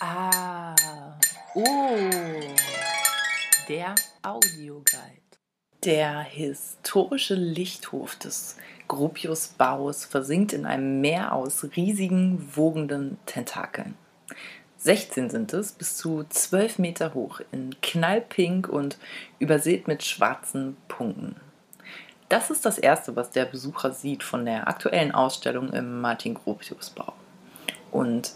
Ah, oh, der Audioguide. Der historische Lichthof des Gropiusbaus versinkt in einem Meer aus riesigen, wogenden Tentakeln. 16 sind es, bis zu 12 Meter hoch, in knallpink und übersät mit schwarzen Punkten. Das ist das Erste, was der Besucher sieht von der aktuellen Ausstellung im Martin-Gropius-Bau. Und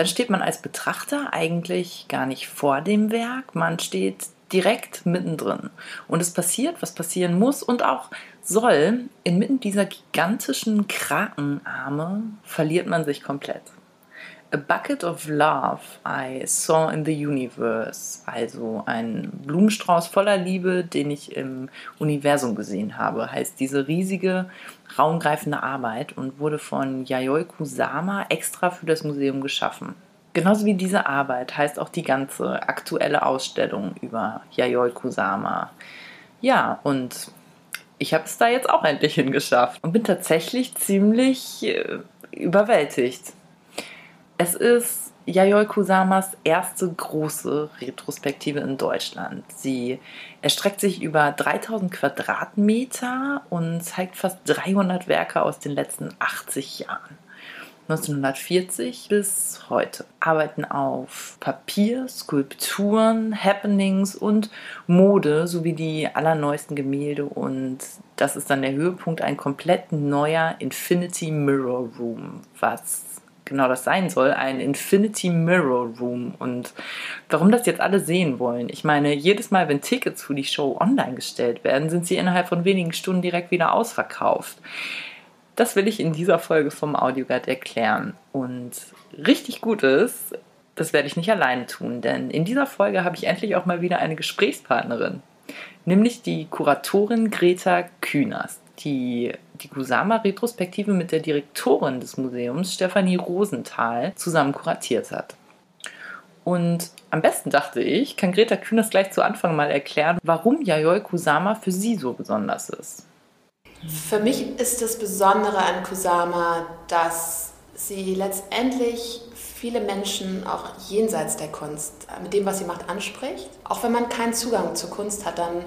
dann steht man als Betrachter eigentlich gar nicht vor dem Werk, man steht direkt mittendrin. Und es passiert, was passieren muss und auch soll. Inmitten dieser gigantischen Krakenarme verliert man sich komplett. A Bucket of Love I Saw in the Universe, also ein Blumenstrauß voller Liebe, den ich im Universum gesehen habe, heißt diese riesige, raumgreifende Arbeit und wurde von Yayoi Kusama extra für das Museum geschaffen. Genauso wie diese Arbeit heißt auch die ganze aktuelle Ausstellung über Yayoi Kusama. Ja, und ich habe es da jetzt auch endlich hingeschafft und bin tatsächlich ziemlich äh, überwältigt. Es ist Yayoi Kusamas erste große Retrospektive in Deutschland. Sie erstreckt sich über 3000 Quadratmeter und zeigt fast 300 Werke aus den letzten 80 Jahren. 1940 bis heute. Arbeiten auf Papier, Skulpturen, Happenings und Mode sowie die allerneuesten Gemälde und das ist dann der Höhepunkt, ein komplett neuer Infinity Mirror Room, was genau das sein soll, ein Infinity Mirror Room. Und warum das jetzt alle sehen wollen, ich meine, jedes Mal, wenn Tickets für die Show online gestellt werden, sind sie innerhalb von wenigen Stunden direkt wieder ausverkauft. Das will ich in dieser Folge vom Audioguide erklären. Und richtig gut ist, das werde ich nicht alleine tun, denn in dieser Folge habe ich endlich auch mal wieder eine Gesprächspartnerin, nämlich die Kuratorin Greta Kühners die die Kusama-Retrospektive mit der Direktorin des Museums, Stefanie Rosenthal, zusammen kuratiert hat. Und am besten dachte ich, kann Greta Kühners gleich zu Anfang mal erklären, warum Yayoi Kusama für sie so besonders ist. Für mich ist das Besondere an Kusama, dass sie letztendlich viele Menschen auch jenseits der Kunst mit dem, was sie macht, anspricht. Auch wenn man keinen Zugang zur Kunst hat, dann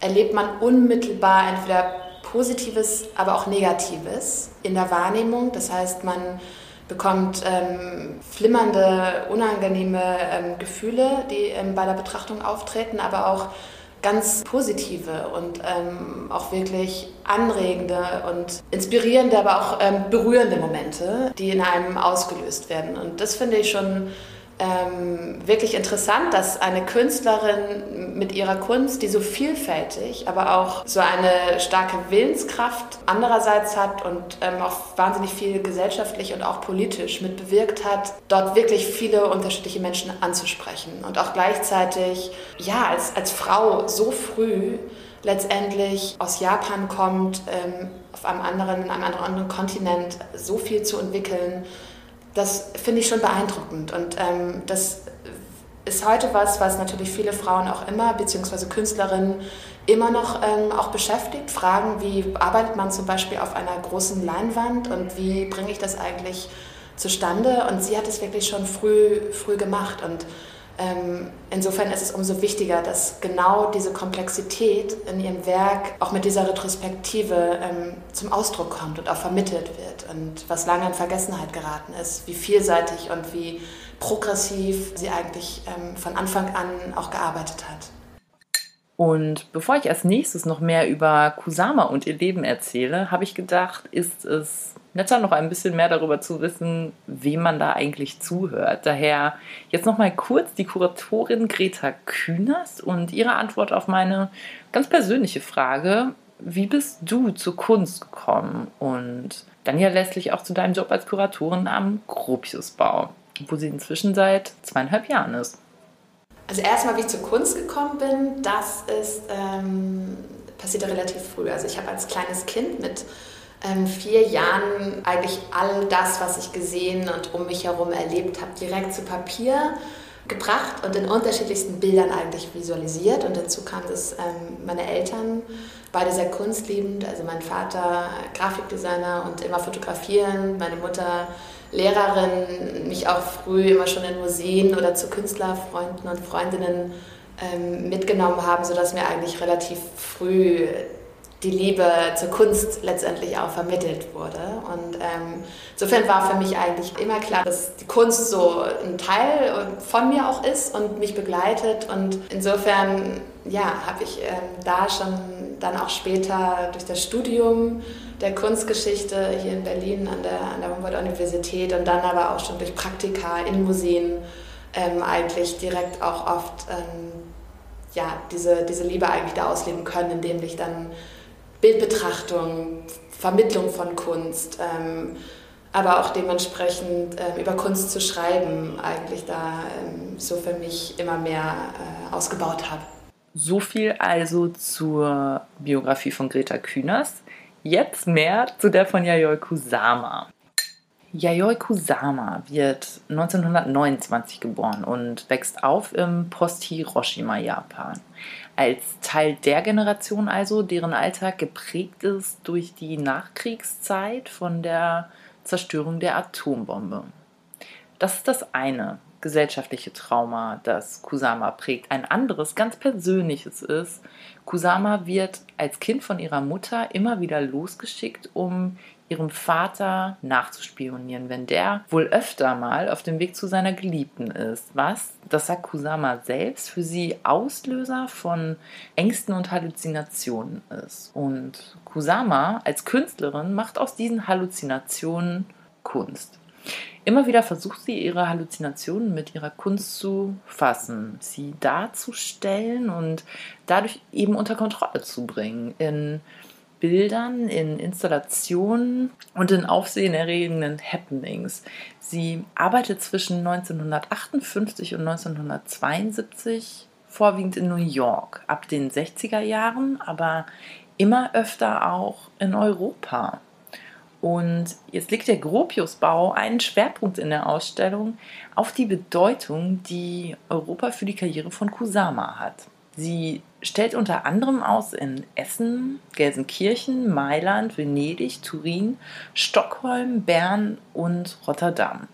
erlebt man unmittelbar entweder Positives, aber auch Negatives in der Wahrnehmung. Das heißt, man bekommt ähm, flimmernde, unangenehme ähm, Gefühle, die ähm, bei der Betrachtung auftreten, aber auch ganz positive und ähm, auch wirklich anregende und inspirierende, aber auch ähm, berührende Momente, die in einem ausgelöst werden. Und das finde ich schon ähm, wirklich interessant, dass eine Künstlerin mit ihrer Kunst, die so vielfältig, aber auch so eine starke Willenskraft andererseits hat und ähm, auch wahnsinnig viel gesellschaftlich und auch politisch mit bewirkt hat, dort wirklich viele unterschiedliche Menschen anzusprechen und auch gleichzeitig, ja, als, als Frau so früh letztendlich aus Japan kommt, ähm, auf einem anderen, in einem anderen Kontinent so viel zu entwickeln, das finde ich schon beeindruckend. Und ähm, das ist heute was, was natürlich viele Frauen auch immer, beziehungsweise Künstlerinnen, immer noch ähm, auch beschäftigt. Fragen, wie arbeitet man zum Beispiel auf einer großen Leinwand und wie bringe ich das eigentlich zustande? Und sie hat es wirklich schon früh, früh gemacht. Und insofern ist es umso wichtiger, dass genau diese Komplexität in ihrem Werk auch mit dieser Retrospektive ähm, zum Ausdruck kommt und auch vermittelt wird. Und was lange in Vergessenheit geraten ist, wie vielseitig und wie progressiv sie eigentlich ähm, von Anfang an auch gearbeitet hat. Und bevor ich als nächstes noch mehr über Kusama und ihr Leben erzähle, habe ich gedacht, ist es netter, noch ein bisschen mehr darüber zu wissen, wem man da eigentlich zuhört. Daher jetzt noch mal kurz die Kuratorin Greta Kühners und ihre Antwort auf meine ganz persönliche Frage: Wie bist du zur Kunst gekommen? Und dann ja letztlich auch zu deinem Job als Kuratorin am Gropiusbau, wo sie inzwischen seit zweieinhalb Jahren ist. Also erstmal, wie ich zur Kunst gekommen bin, das ist ähm, passierte relativ früh. Also ich habe als kleines Kind mit ähm, vier Jahren eigentlich all das, was ich gesehen und um mich herum erlebt habe, direkt zu Papier gebracht und in unterschiedlichsten Bildern eigentlich visualisiert. Und dazu kam dass ähm, meine Eltern, beide sehr kunstliebend, also mein Vater Grafikdesigner und immer fotografieren, meine Mutter Lehrerin mich auch früh immer schon in Museen oder zu Künstlerfreunden und Freundinnen ähm, mitgenommen haben, sodass mir eigentlich relativ früh die Liebe zur Kunst letztendlich auch vermittelt wurde. Und ähm, insofern war für mich eigentlich immer klar, dass die Kunst so ein Teil von mir auch ist und mich begleitet. Und insofern ja, habe ich ähm, da schon dann auch später durch das Studium der Kunstgeschichte hier in Berlin an der, an der Humboldt-Universität und dann aber auch schon durch Praktika in Museen ähm, eigentlich direkt auch oft ähm, ja, diese, diese Liebe eigentlich da ausleben können, indem ich dann Bildbetrachtung, Vermittlung von Kunst, ähm, aber auch dementsprechend äh, über Kunst zu schreiben, eigentlich da ähm, so für mich immer mehr äh, ausgebaut habe. So viel also zur Biografie von Greta Kühners. Jetzt mehr zu der von Yayoi Kusama. Yayoi Kusama wird 1929 geboren und wächst auf im Post-Hiroshima, Japan. Als Teil der Generation also, deren Alltag geprägt ist durch die Nachkriegszeit von der Zerstörung der Atombombe. Das ist das eine gesellschaftliche Trauma, das Kusama prägt. Ein anderes, ganz persönliches ist, Kusama wird als Kind von ihrer Mutter immer wieder losgeschickt, um ihrem Vater nachzuspionieren, wenn der wohl öfter mal auf dem Weg zu seiner Geliebten ist. Was, das sagt Kusama selbst, für sie Auslöser von Ängsten und Halluzinationen ist. Und Kusama als Künstlerin macht aus diesen Halluzinationen Kunst. Immer wieder versucht sie, ihre Halluzinationen mit ihrer Kunst zu fassen, sie darzustellen und dadurch eben unter Kontrolle zu bringen. In Bildern, in Installationen und in aufsehenerregenden Happenings. Sie arbeitet zwischen 1958 und 1972 vorwiegend in New York, ab den 60er Jahren, aber immer öfter auch in Europa. Und jetzt legt der Gropiusbau einen Schwerpunkt in der Ausstellung auf die Bedeutung, die Europa für die Karriere von Kusama hat. Sie stellt unter anderem aus in Essen, Gelsenkirchen, Mailand, Venedig, Turin, Stockholm, Bern und Rotterdam.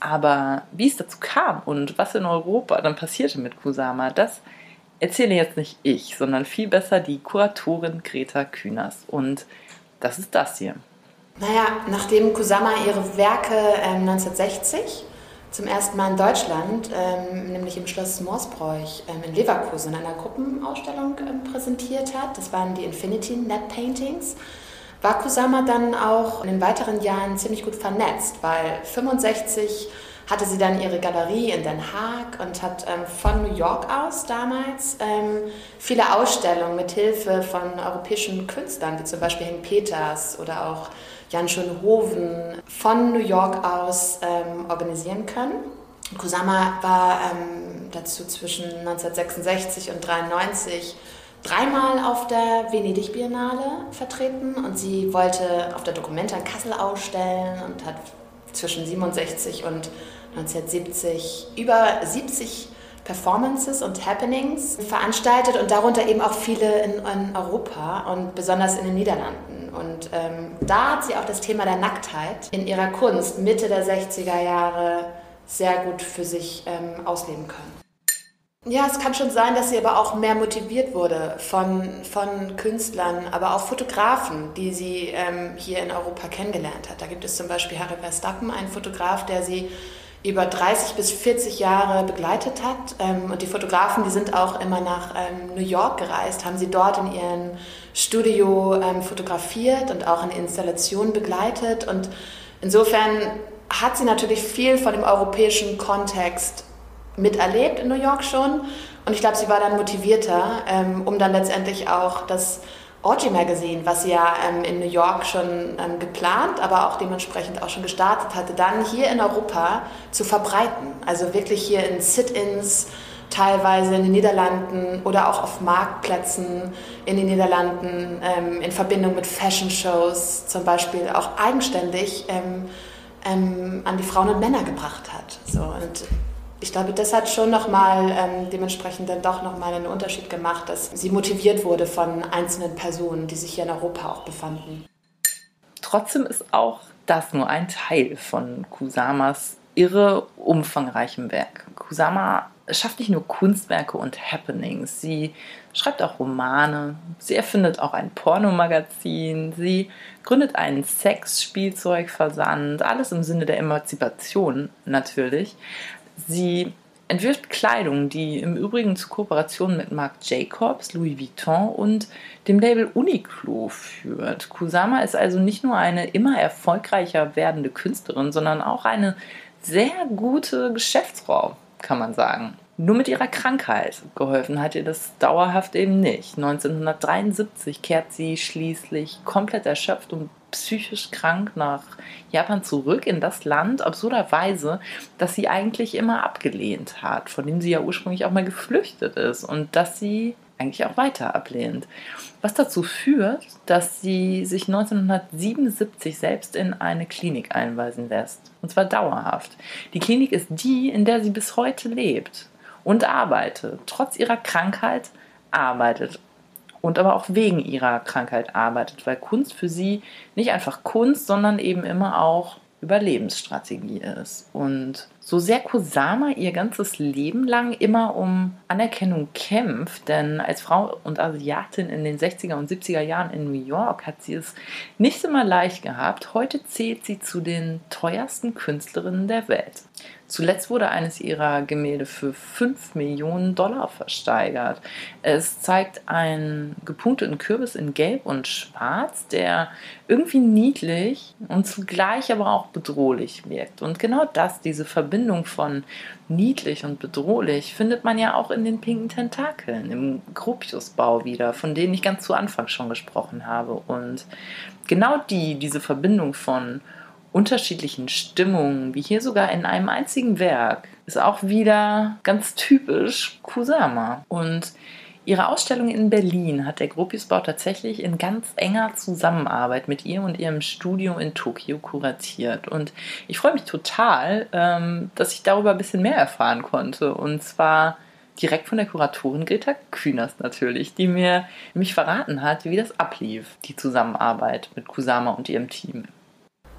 Aber wie es dazu kam und was in Europa dann passierte mit Kusama, das erzähle jetzt nicht ich, sondern viel besser die Kuratorin Greta Kühners. Und das ist das hier. Naja, nachdem Kusama ihre Werke äh, 1960 zum ersten Mal in Deutschland, ähm, nämlich im Schloss Morsbräuch ähm, in Leverkusen, in einer Gruppenausstellung ähm, präsentiert hat, das waren die Infinity Net Paintings, war Kusama dann auch in den weiteren Jahren ziemlich gut vernetzt, weil 65 hatte sie dann ihre Galerie in Den Haag und hat ähm, von New York aus damals ähm, viele Ausstellungen mit Hilfe von europäischen Künstlern, wie zum Beispiel Henk Peters oder auch Jan Schönhoven von New York aus ähm, organisieren können. Kusama war ähm, dazu zwischen 1966 und 1993 dreimal auf der Venedig Biennale vertreten und sie wollte auf der Documenta in Kassel ausstellen und hat zwischen 67 und 1970 über 70 Performances und Happenings veranstaltet und darunter eben auch viele in, in Europa und besonders in den Niederlanden. Und ähm, da hat sie auch das Thema der Nacktheit in ihrer Kunst Mitte der 60er Jahre sehr gut für sich ähm, ausleben können. Ja, es kann schon sein, dass sie aber auch mehr motiviert wurde von, von Künstlern, aber auch Fotografen, die sie ähm, hier in Europa kennengelernt hat. Da gibt es zum Beispiel Harry Verstappen, einen Fotograf, der sie über 30 bis 40 Jahre begleitet hat. Ähm, und die Fotografen, die sind auch immer nach ähm, New York gereist, haben sie dort in ihrem Studio ähm, fotografiert und auch in Installationen begleitet. Und insofern hat sie natürlich viel von dem europäischen Kontext miterlebt in New York schon. Und ich glaube, sie war dann motivierter, um dann letztendlich auch das Orgy Magazine, was ja ähm, in New York schon ähm, geplant, aber auch dementsprechend auch schon gestartet hatte, dann hier in Europa zu verbreiten. Also wirklich hier in Sit-ins, teilweise in den Niederlanden oder auch auf Marktplätzen in den Niederlanden ähm, in Verbindung mit Fashion-Shows zum Beispiel auch eigenständig ähm, ähm, an die Frauen und Männer gebracht hat. So, und ich glaube, das hat schon nochmal ähm, dementsprechend dann doch nochmal einen Unterschied gemacht, dass sie motiviert wurde von einzelnen Personen, die sich hier in Europa auch befanden. Trotzdem ist auch das nur ein Teil von Kusamas irre umfangreichem Werk. Kusama schafft nicht nur Kunstwerke und Happenings, sie schreibt auch Romane, sie erfindet auch ein Pornomagazin, sie gründet einen Sexspielzeugversand, alles im Sinne der Emanzipation natürlich. Sie entwirft Kleidung, die im Übrigen zu Kooperationen mit Marc Jacobs, Louis Vuitton und dem Label Uniqlo führt. Kusama ist also nicht nur eine immer erfolgreicher werdende Künstlerin, sondern auch eine sehr gute Geschäftsfrau, kann man sagen. Nur mit ihrer Krankheit geholfen hat ihr das dauerhaft eben nicht. 1973 kehrt sie schließlich komplett erschöpft und psychisch krank nach Japan zurück in das Land, absurderweise, das sie eigentlich immer abgelehnt hat, von dem sie ja ursprünglich auch mal geflüchtet ist und das sie eigentlich auch weiter ablehnt. Was dazu führt, dass sie sich 1977 selbst in eine Klinik einweisen lässt. Und zwar dauerhaft. Die Klinik ist die, in der sie bis heute lebt und arbeitet. Trotz ihrer Krankheit arbeitet. Und aber auch wegen ihrer Krankheit arbeitet, weil Kunst für sie nicht einfach Kunst, sondern eben immer auch Überlebensstrategie ist. Und so sehr Kusama ihr ganzes Leben lang immer um Anerkennung kämpft, denn als Frau und Asiatin in den 60er und 70er Jahren in New York hat sie es nicht immer leicht gehabt. Heute zählt sie zu den teuersten Künstlerinnen der Welt. Zuletzt wurde eines ihrer Gemälde für 5 Millionen Dollar versteigert. Es zeigt einen gepunkteten Kürbis in Gelb und Schwarz, der irgendwie niedlich und zugleich aber auch bedrohlich wirkt. Und genau das, diese Verbindung von niedlich und bedrohlich, findet man ja auch in den pinken Tentakeln, im Gropiusbau wieder, von denen ich ganz zu Anfang schon gesprochen habe. Und genau die, diese Verbindung von unterschiedlichen Stimmungen, wie hier sogar in einem einzigen Werk, ist auch wieder ganz typisch Kusama. Und ihre Ausstellung in Berlin hat der Gropiusbau tatsächlich in ganz enger Zusammenarbeit mit ihr und ihrem Studio in Tokio kuratiert. Und ich freue mich total, ähm, dass ich darüber ein bisschen mehr erfahren konnte. Und zwar direkt von der Kuratorin Greta Kühners natürlich, die mir mich verraten hat, wie das ablief, die Zusammenarbeit mit Kusama und ihrem Team.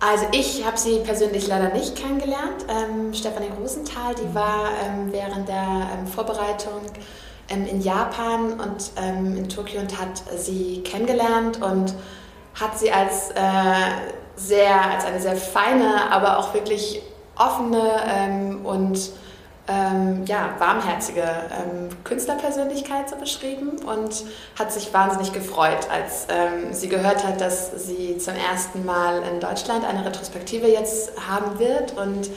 Also ich habe sie persönlich leider nicht kennengelernt. Ähm, Stefanie Rosenthal, die war ähm, während der ähm, Vorbereitung in Japan und ähm, in Tokio und hat sie kennengelernt und hat sie als äh, sehr, als eine sehr feine, aber auch wirklich offene ähm, und ähm, ja, warmherzige ähm, Künstlerpersönlichkeit so beschrieben und hat sich wahnsinnig gefreut, als ähm, sie gehört hat, dass sie zum ersten Mal in Deutschland eine Retrospektive jetzt haben wird. Und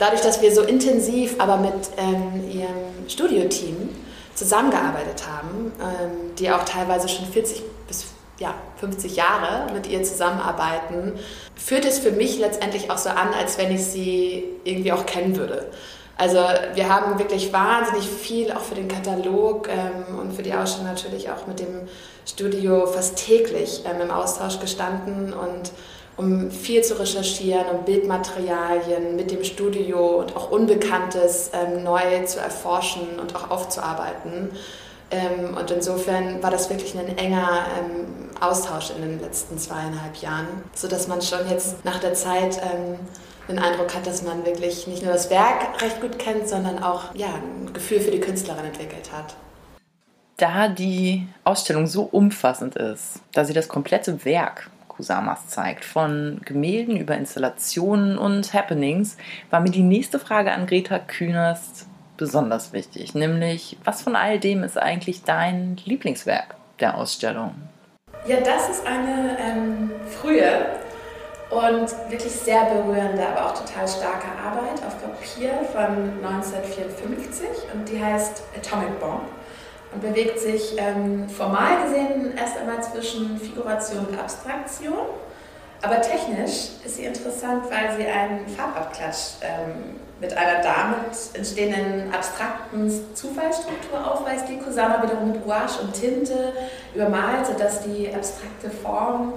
dadurch, dass wir so intensiv aber mit ähm, ihrem Studioteam zusammengearbeitet haben, ähm, die auch teilweise schon 40 bis ja, 50 Jahre mit ihr zusammenarbeiten, führt es für mich letztendlich auch so an, als wenn ich sie irgendwie auch kennen würde. Also wir haben wirklich wahnsinnig viel auch für den Katalog ähm, und für die Ausstellung natürlich auch mit dem Studio fast täglich ähm, im Austausch gestanden und um viel zu recherchieren, um Bildmaterialien mit dem Studio und auch Unbekanntes ähm, neu zu erforschen und auch aufzuarbeiten. Ähm, und insofern war das wirklich ein enger ähm, Austausch in den letzten zweieinhalb Jahren, sodass man schon jetzt nach der Zeit ähm, den Eindruck hat, dass man wirklich nicht nur das Werk recht gut kennt, sondern auch ja, ein Gefühl für die Künstlerin entwickelt hat. Da die Ausstellung so umfassend ist, da sie das komplette Werk Kusamas zeigt, von Gemälden über Installationen und Happenings, war mir die nächste Frage an Greta Kühnerst besonders wichtig, nämlich was von all dem ist eigentlich dein Lieblingswerk der Ausstellung? Ja, das ist eine ähm, frühe und wirklich sehr berührende, aber auch total starke Arbeit auf Papier von 1954 und die heißt Atomic Bomb und bewegt sich ähm, formal gesehen erst einmal zwischen Figuration und Abstraktion. Aber technisch ist sie interessant, weil sie einen Farbabklatsch ähm, mit einer damit entstehenden abstrakten Zufallsstruktur aufweist, die Kusama wiederum mit Gouache und Tinte übermalt, sodass die abstrakte Form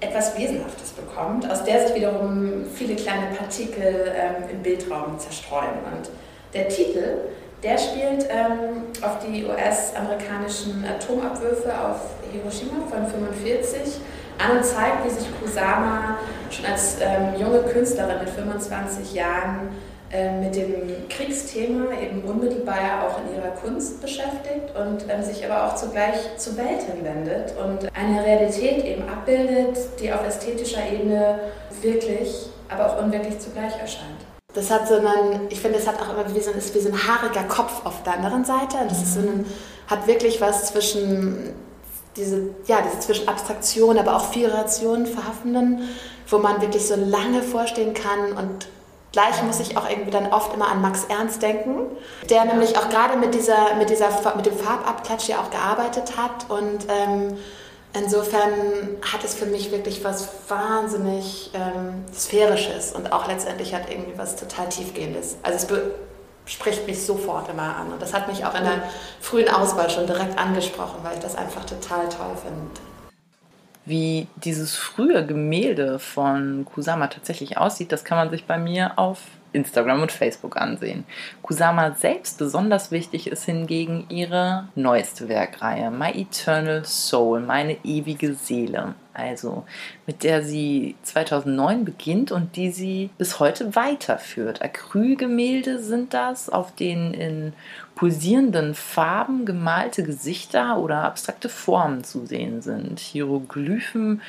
etwas Wesenhaftes bekommt, aus der sich wiederum viele kleine Partikel ähm, im Bildraum zerstreuen. Und der Titel, der spielt ähm, auf die US-amerikanischen Atomabwürfe auf Hiroshima von 1945 an und zeigt, wie sich Kusama schon als ähm, junge Künstlerin mit 25 Jahren äh, mit dem Kriegsthema eben unmittelbar auch in ihrer Kunst beschäftigt und ähm, sich aber auch zugleich zur Welt hinwendet und eine Realität eben abbildet, die auf ästhetischer Ebene wirklich, aber auch unwirklich zugleich erscheint. Das hat so einen, ich finde, es hat auch immer wie so, ist wie so ein haariger Kopf auf der anderen Seite. Das ist so ein, hat wirklich was zwischen diese, ja, diese zwischen Abstraktion, aber auch Figuration verhaftenden, wo man wirklich so lange vorstehen kann und Gleich muss ich auch irgendwie dann oft immer an Max Ernst denken, der nämlich auch gerade mit, dieser, mit, dieser, mit dem Farbabklatsch ja auch gearbeitet hat. Und ähm, insofern hat es für mich wirklich was wahnsinnig ähm, Sphärisches und auch letztendlich hat irgendwie was total Tiefgehendes. Also es spricht mich sofort immer an. Und das hat mich auch in der frühen Auswahl schon direkt angesprochen, weil ich das einfach total toll finde wie dieses frühe Gemälde von Kusama tatsächlich aussieht, das kann man sich bei mir auf Instagram und Facebook ansehen. Kusama selbst besonders wichtig ist hingegen ihre neueste Werkreihe, My Eternal Soul, meine ewige Seele. Also mit der sie 2009 beginnt und die sie bis heute weiterführt. Acrylgemälde sind das, auf denen in pulsierenden Farben gemalte Gesichter oder abstrakte Formen zu sehen sind. Hieroglyphen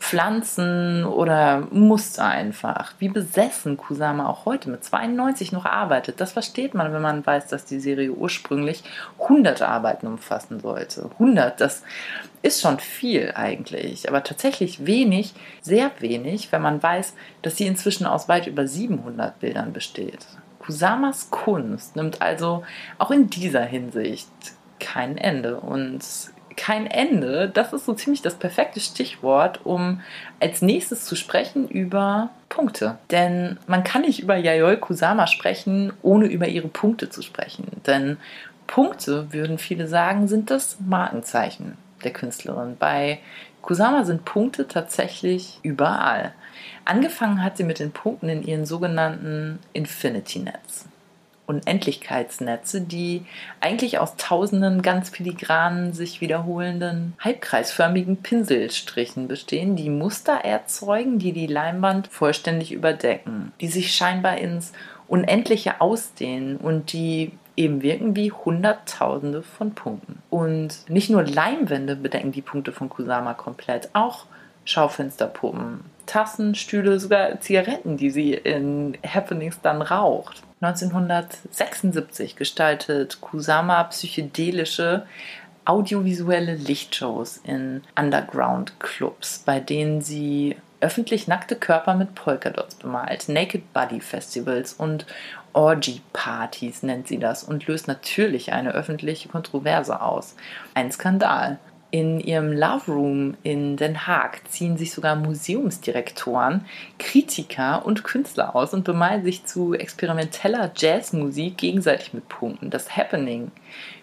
Pflanzen oder Muster einfach. Wie besessen Kusama auch heute mit 92 noch arbeitet. Das versteht man, wenn man weiß, dass die Serie ursprünglich 100 Arbeiten umfassen sollte. 100, das ist schon viel eigentlich, aber tatsächlich wenig, sehr wenig, wenn man weiß, dass sie inzwischen aus weit über 700 Bildern besteht. Kusamas Kunst nimmt also auch in dieser Hinsicht kein Ende und kein Ende, das ist so ziemlich das perfekte Stichwort, um als nächstes zu sprechen über Punkte. Denn man kann nicht über Yayoi Kusama sprechen, ohne über ihre Punkte zu sprechen. Denn Punkte, würden viele sagen, sind das Markenzeichen der Künstlerin. Bei Kusama sind Punkte tatsächlich überall. Angefangen hat sie mit den Punkten in ihren sogenannten Infinity Nets. Unendlichkeitsnetze, die eigentlich aus tausenden ganz filigranen, sich wiederholenden, halbkreisförmigen Pinselstrichen bestehen, die Muster erzeugen, die die Leinwand vollständig überdecken, die sich scheinbar ins Unendliche ausdehnen und die eben wirken wie Hunderttausende von Punkten. Und nicht nur Leinwände bedecken die Punkte von Kusama komplett, auch Schaufensterpuppen, Tassen, Stühle, sogar Zigaretten, die sie in Happenings dann raucht. 1976 gestaltet Kusama psychedelische audiovisuelle Lichtshows in Underground-Clubs, bei denen sie öffentlich nackte Körper mit Polkadots bemalt, Naked Body Festivals und Orgy-Partys nennt sie das und löst natürlich eine öffentliche Kontroverse aus. Ein Skandal. In ihrem Love Room in Den Haag ziehen sich sogar Museumsdirektoren, Kritiker und Künstler aus und bemalen sich zu experimenteller Jazzmusik gegenseitig mit Punkten. Das Happening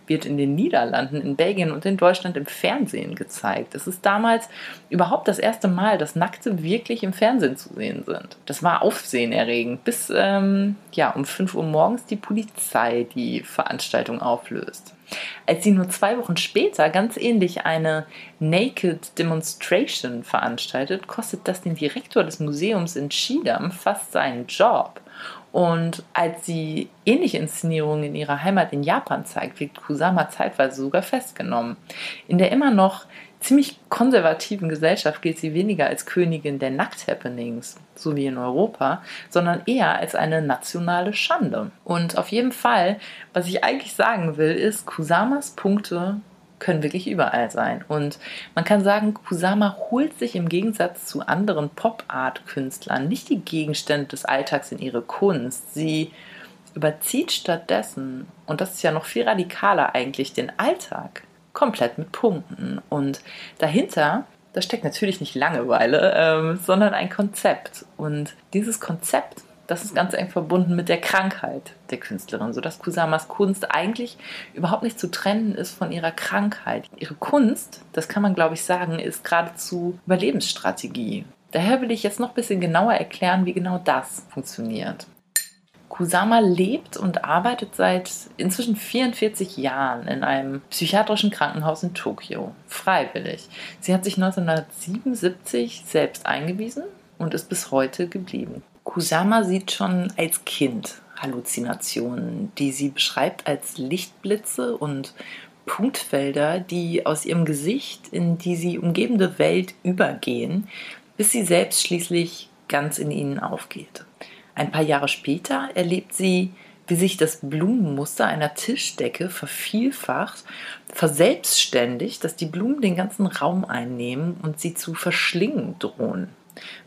wird in den Niederlanden, in Belgien und in Deutschland im Fernsehen gezeigt. Es ist damals überhaupt das erste Mal, dass Nackte wirklich im Fernsehen zu sehen sind. Das war aufsehenerregend, bis ähm, ja, um 5 Uhr morgens die Polizei die Veranstaltung auflöst. Als sie nur zwei Wochen später ganz ähnlich eine Naked Demonstration veranstaltet, kostet das den Direktor des Museums in Schiedam fast seinen Job. Und als sie ähnliche Inszenierungen in ihrer Heimat in Japan zeigt, wird Kusama zeitweise sogar festgenommen. In der immer noch ziemlich konservativen Gesellschaft gilt sie weniger als Königin der Nackt-Happenings, so wie in Europa, sondern eher als eine nationale Schande. Und auf jeden Fall, was ich eigentlich sagen will, ist, Kusamas Punkte können wirklich überall sein. Und man kann sagen, Kusama holt sich im Gegensatz zu anderen Pop-Art-Künstlern nicht die Gegenstände des Alltags in ihre Kunst. Sie überzieht stattdessen, und das ist ja noch viel radikaler eigentlich, den Alltag komplett mit Punkten. Und dahinter, da steckt natürlich nicht Langeweile, ähm, sondern ein Konzept. Und dieses Konzept das ist ganz eng verbunden mit der Krankheit der Künstlerin, sodass Kusamas Kunst eigentlich überhaupt nicht zu trennen ist von ihrer Krankheit. Ihre Kunst, das kann man glaube ich sagen, ist geradezu Überlebensstrategie. Daher will ich jetzt noch ein bisschen genauer erklären, wie genau das funktioniert. Kusama lebt und arbeitet seit inzwischen 44 Jahren in einem psychiatrischen Krankenhaus in Tokio, freiwillig. Sie hat sich 1977 selbst eingewiesen und ist bis heute geblieben. Kusama sieht schon als Kind Halluzinationen, die sie beschreibt als Lichtblitze und Punktfelder, die aus ihrem Gesicht in die sie umgebende Welt übergehen, bis sie selbst schließlich ganz in ihnen aufgeht. Ein paar Jahre später erlebt sie, wie sich das Blumenmuster einer Tischdecke vervielfacht, verselbstständigt, dass die Blumen den ganzen Raum einnehmen und sie zu verschlingen drohen.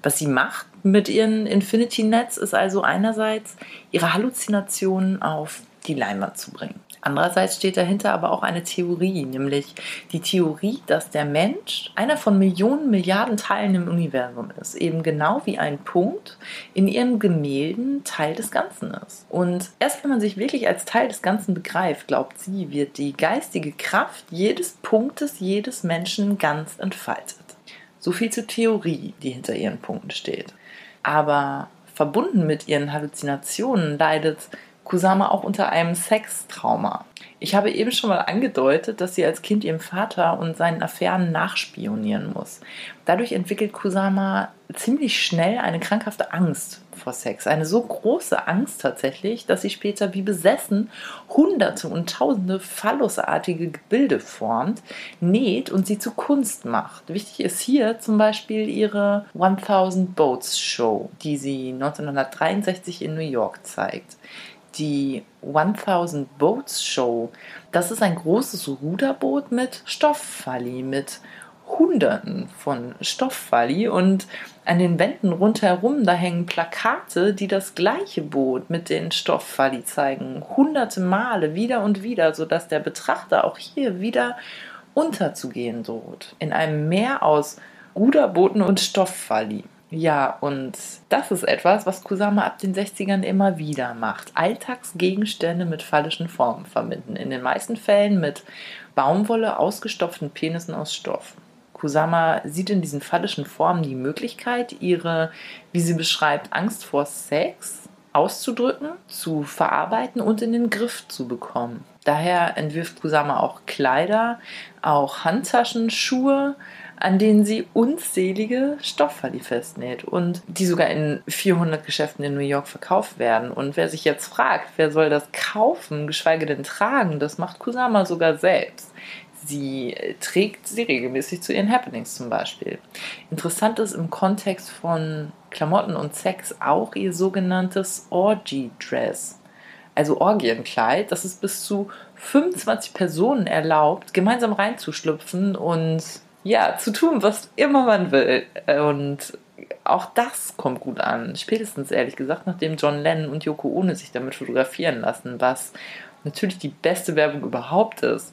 Was sie macht mit ihren Infinity Nets ist also einerseits ihre Halluzinationen auf die Leinwand zu bringen. Andererseits steht dahinter aber auch eine Theorie, nämlich die Theorie, dass der Mensch einer von Millionen Milliarden Teilen im Universum ist, eben genau wie ein Punkt in ihren Gemälden Teil des Ganzen ist. Und erst wenn man sich wirklich als Teil des Ganzen begreift, glaubt sie, wird die geistige Kraft jedes Punktes, jedes Menschen ganz entfaltet. So viel zur Theorie, die hinter ihren Punkten steht. Aber verbunden mit ihren Halluzinationen leidet Kusama auch unter einem Sextrauma. Ich habe eben schon mal angedeutet, dass sie als Kind ihrem Vater und seinen Affären nachspionieren muss. Dadurch entwickelt Kusama ziemlich schnell eine krankhafte Angst vor Sex. Eine so große Angst tatsächlich, dass sie später wie besessen hunderte und tausende phallusartige Gebilde formt, näht und sie zu Kunst macht. Wichtig ist hier zum Beispiel ihre 1000 Boats Show, die sie 1963 in New York zeigt die 1000 Boats Show. Das ist ein großes Ruderboot mit Stofffalli, mit Hunderten von Stofffalli und an den Wänden rundherum, da hängen Plakate, die das gleiche Boot mit den Stofffalli zeigen, hunderte Male wieder und wieder, sodass der Betrachter auch hier wieder unterzugehen droht. In einem Meer aus Ruderbooten und Stofffalli. Ja, und das ist etwas, was Kusama ab den 60ern immer wieder macht. Alltagsgegenstände mit phallischen Formen verbinden. In den meisten Fällen mit Baumwolle ausgestopften Penissen aus Stoff. Kusama sieht in diesen phallischen Formen die Möglichkeit, ihre, wie sie beschreibt, Angst vor Sex auszudrücken, zu verarbeiten und in den Griff zu bekommen. Daher entwirft Kusama auch Kleider, auch Handtaschen, Schuhe, an denen sie unzählige Stofffalli festnäht und die sogar in 400 Geschäften in New York verkauft werden. Und wer sich jetzt fragt, wer soll das kaufen, geschweige denn tragen, das macht Kusama sogar selbst. Sie trägt sie regelmäßig zu ihren Happenings zum Beispiel. Interessant ist im Kontext von Klamotten und Sex auch ihr sogenanntes Orgy Dress also Orgienkleid, das ist bis zu 25 Personen erlaubt, gemeinsam reinzuschlüpfen und ja, zu tun, was immer man will. Und auch das kommt gut an. Spätestens ehrlich gesagt, nachdem John Lennon und Yoko Ono sich damit fotografieren lassen, was natürlich die beste Werbung überhaupt ist.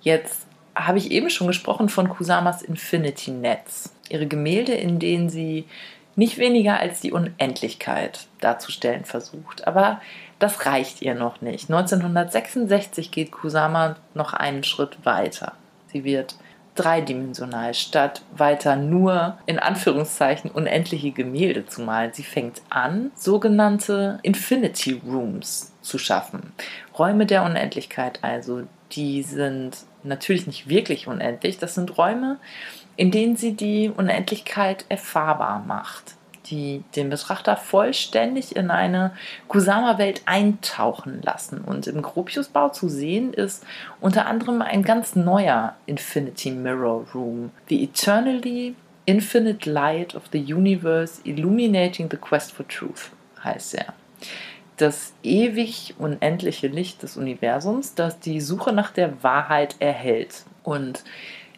Jetzt habe ich eben schon gesprochen von Kusamas Infinity Nets. Ihre Gemälde, in denen sie nicht weniger als die Unendlichkeit darzustellen versucht. Aber das reicht ihr noch nicht. 1966 geht Kusama noch einen Schritt weiter. Sie wird dreidimensional, statt weiter nur in Anführungszeichen unendliche Gemälde zu malen. Sie fängt an, sogenannte Infinity Rooms zu schaffen. Räume der Unendlichkeit also, die sind natürlich nicht wirklich unendlich, das sind Räume, in denen sie die Unendlichkeit erfahrbar macht die den Betrachter vollständig in eine Kusama-Welt eintauchen lassen. Und im Gropius-Bau zu sehen ist unter anderem ein ganz neuer Infinity Mirror Room, The Eternally Infinite Light of the Universe Illuminating the Quest for Truth, heißt er. Das ewig unendliche Licht des Universums, das die Suche nach der Wahrheit erhält. Und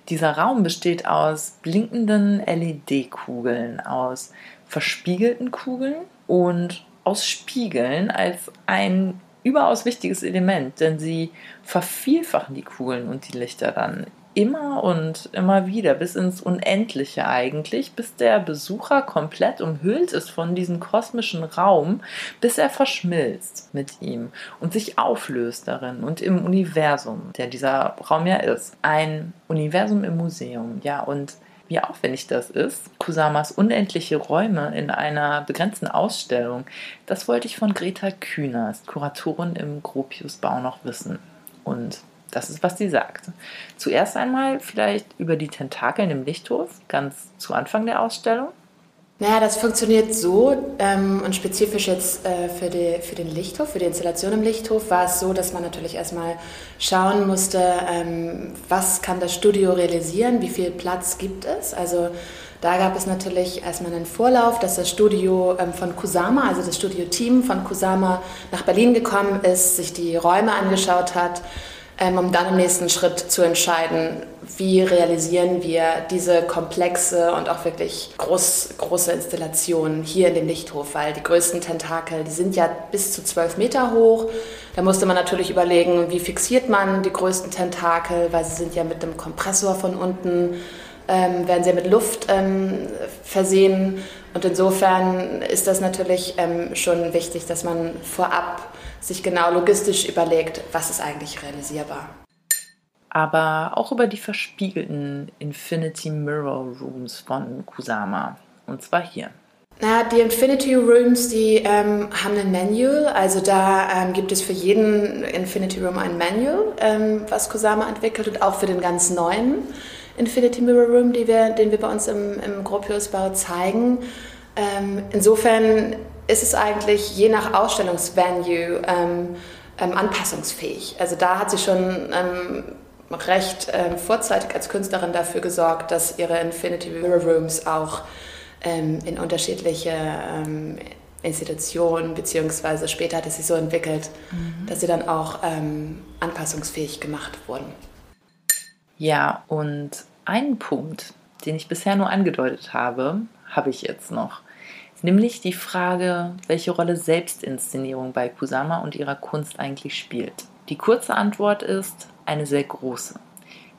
dieser Raum besteht aus blinkenden LED-Kugeln, aus verspiegelten Kugeln und aus Spiegeln als ein überaus wichtiges Element, denn sie vervielfachen die Kugeln und die Lichter dann immer und immer wieder bis ins Unendliche eigentlich, bis der Besucher komplett umhüllt ist von diesem kosmischen Raum, bis er verschmilzt mit ihm und sich auflöst darin und im Universum, der dieser Raum ja ist. Ein Universum im Museum, ja, und wie aufwendig das ist, Kusamas unendliche Räume in einer begrenzten Ausstellung, das wollte ich von Greta Kühners, Kuratorin im Gropiusbau, noch wissen. Und das ist, was sie sagt. Zuerst einmal vielleicht über die Tentakeln im Lichthof, ganz zu Anfang der Ausstellung. Naja, das funktioniert so ähm, und spezifisch jetzt äh, für, die, für den Lichthof, für die Installation im Lichthof war es so, dass man natürlich erstmal schauen musste, ähm, was kann das Studio realisieren, wie viel Platz gibt es. Also da gab es natürlich erstmal einen Vorlauf, dass das Studio ähm, von Kusama, also das Studio-Team von Kusama nach Berlin gekommen ist, sich die Räume angeschaut hat um dann im nächsten Schritt zu entscheiden, wie realisieren wir diese komplexe und auch wirklich groß, große Installation hier in dem Lichthof, weil die größten Tentakel, die sind ja bis zu zwölf Meter hoch. Da musste man natürlich überlegen, wie fixiert man die größten Tentakel, weil sie sind ja mit einem Kompressor von unten, ähm, werden sie ja mit Luft ähm, versehen. Und insofern ist das natürlich ähm, schon wichtig, dass man vorab sich genau logistisch überlegt, was ist eigentlich realisierbar. Aber auch über die verspiegelten Infinity Mirror Rooms von Kusama. Und zwar hier. Na, die Infinity Rooms, die ähm, haben ein Manual. Also da ähm, gibt es für jeden Infinity Room ein Manual, ähm, was Kusama entwickelt und auch für den ganz neuen Infinity Mirror Room, wir, den wir bei uns im, im Gropiusbau zeigen. Ähm, insofern ist es eigentlich je nach Ausstellungsvenue ähm, ähm, anpassungsfähig. Also da hat sie schon ähm, recht ähm, vorzeitig als Künstlerin dafür gesorgt, dass ihre Infinity Mirror Rooms auch ähm, in unterschiedliche Institutionen, beziehungsweise später hat es sich so entwickelt, mhm. dass sie dann auch anpassungsfähig gemacht wurden. Ja, und einen Punkt, den ich bisher nur angedeutet habe, habe ich jetzt noch nämlich die Frage, welche Rolle Selbstinszenierung bei Kusama und ihrer Kunst eigentlich spielt. Die kurze Antwort ist eine sehr große.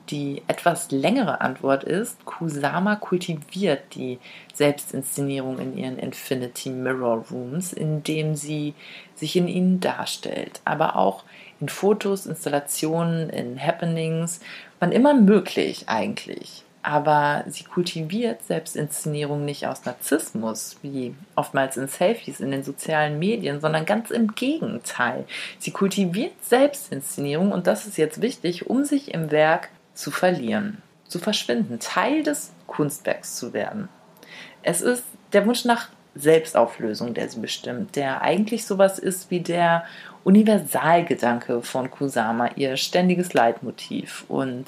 Die etwas längere Antwort ist, Kusama kultiviert die Selbstinszenierung in ihren Infinity Mirror Rooms, indem sie sich in ihnen darstellt, aber auch in Fotos, Installationen, in Happenings, wann immer möglich eigentlich aber sie kultiviert Selbstinszenierung nicht aus Narzissmus, wie oftmals in Selfies in den sozialen Medien, sondern ganz im Gegenteil. Sie kultiviert Selbstinszenierung und das ist jetzt wichtig, um sich im Werk zu verlieren, zu verschwinden, Teil des Kunstwerks zu werden. Es ist der Wunsch nach Selbstauflösung, der sie bestimmt, der eigentlich sowas ist wie der Universalgedanke von Kusama, ihr ständiges Leitmotiv. Und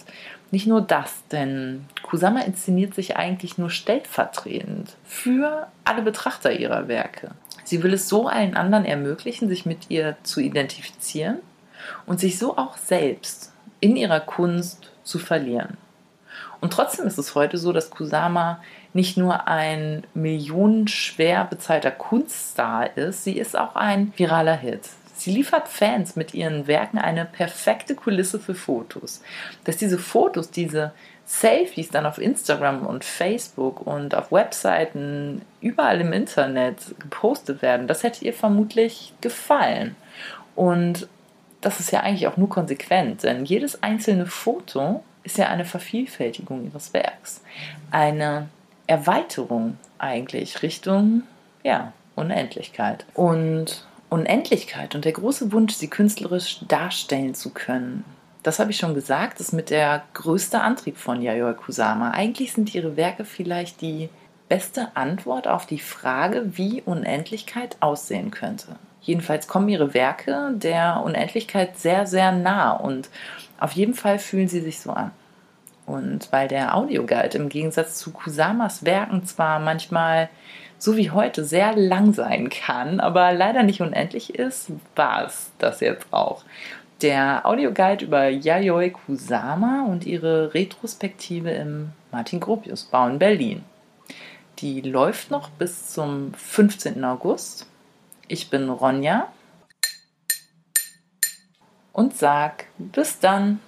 nicht nur das, denn Kusama inszeniert sich eigentlich nur stellvertretend für alle Betrachter ihrer Werke. Sie will es so allen anderen ermöglichen, sich mit ihr zu identifizieren und sich so auch selbst in ihrer Kunst zu verlieren. Und trotzdem ist es heute so, dass Kusama nicht nur ein millionenschwer bezahlter Kunststar ist, sie ist auch ein viraler Hit. Sie liefert Fans mit ihren Werken eine perfekte Kulisse für Fotos. Dass diese Fotos, diese Selfies dann auf Instagram und Facebook und auf Webseiten überall im Internet gepostet werden, das hätte ihr vermutlich gefallen. Und das ist ja eigentlich auch nur konsequent, denn jedes einzelne Foto ist ja eine Vervielfältigung ihres Werks. Eine Erweiterung eigentlich Richtung, ja, Unendlichkeit. Und Unendlichkeit und der große Wunsch, sie künstlerisch darstellen zu können. Das habe ich schon gesagt, ist mit der größte Antrieb von Yayoi Kusama. Eigentlich sind ihre Werke vielleicht die beste Antwort auf die Frage, wie Unendlichkeit aussehen könnte. Jedenfalls kommen ihre Werke der Unendlichkeit sehr, sehr nah und auf jeden Fall fühlen sie sich so an. Und weil der Audioguide im Gegensatz zu Kusamas Werken zwar manchmal so wie heute sehr lang sein kann, aber leider nicht unendlich ist, war es das jetzt auch. Der Audioguide über Yayoi Kusama und ihre Retrospektive im Martin Gropius Bau in Berlin. Die läuft noch bis zum 15. August. Ich bin Ronja und sag bis dann.